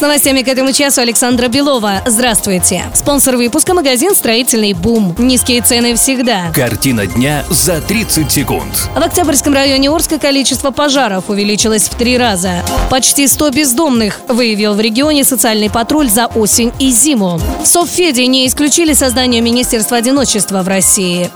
С новостями к этому часу Александра Белова. Здравствуйте. Спонсор выпуска магазин «Строительный бум». Низкие цены всегда. Картина дня за 30 секунд. В Октябрьском районе Орска количество пожаров увеличилось в три раза. Почти 100 бездомных выявил в регионе социальный патруль за осень и зиму. В Совфеде не исключили создание Министерства одиночества в России.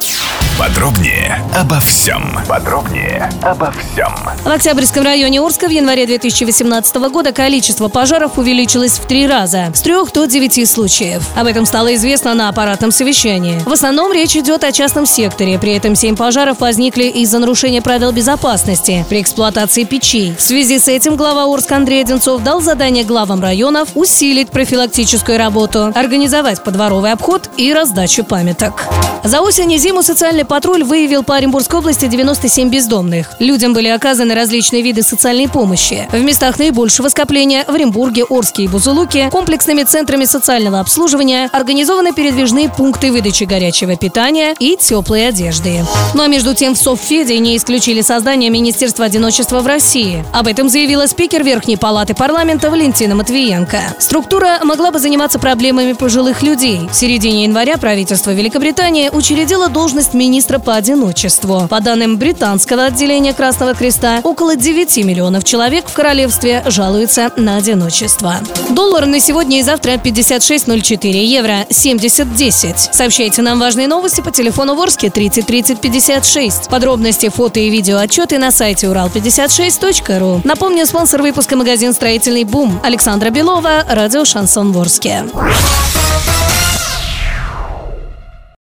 Подробнее обо всем. Подробнее обо всем. В Октябрьском районе Орска в январе 2018 года количество пожаров увеличилось в три раза – с трех до девяти случаев. Об этом стало известно на аппаратном совещании. В основном речь идет о частном секторе, при этом семь пожаров возникли из-за нарушения правил безопасности при эксплуатации печей. В связи с этим глава Орска Андрей Одинцов дал задание главам районов усилить профилактическую работу, организовать подворовый обход и раздачу памяток. За осень и зиму социальный патруль выявил по Оренбургской области 97 бездомных. Людям были оказаны различные виды социальной помощи. В местах наибольшего скопления в Оренбурге, Орске и Бузулуке комплексными центрами социального обслуживания организованы передвижные пункты выдачи горячего питания и теплой одежды. Ну а между тем в Совфеде не исключили создание Министерства одиночества в России. Об этом заявила спикер Верхней палаты парламента Валентина Матвиенко. Структура могла бы заниматься проблемами пожилых людей. В середине января правительство Великобритании учредила должность министра по одиночеству. По данным британского отделения Красного Креста, около 9 миллионов человек в королевстве жалуются на одиночество. Доллар на сегодня и завтра 56.04, евро 70.10. Сообщайте нам важные новости по телефону Ворске 30 30 56. Подробности, фото и видео отчеты на сайте урал56.ру. Напомню, спонсор выпуска магазин «Строительный бум» Александра Белова, радио «Шансон Ворске».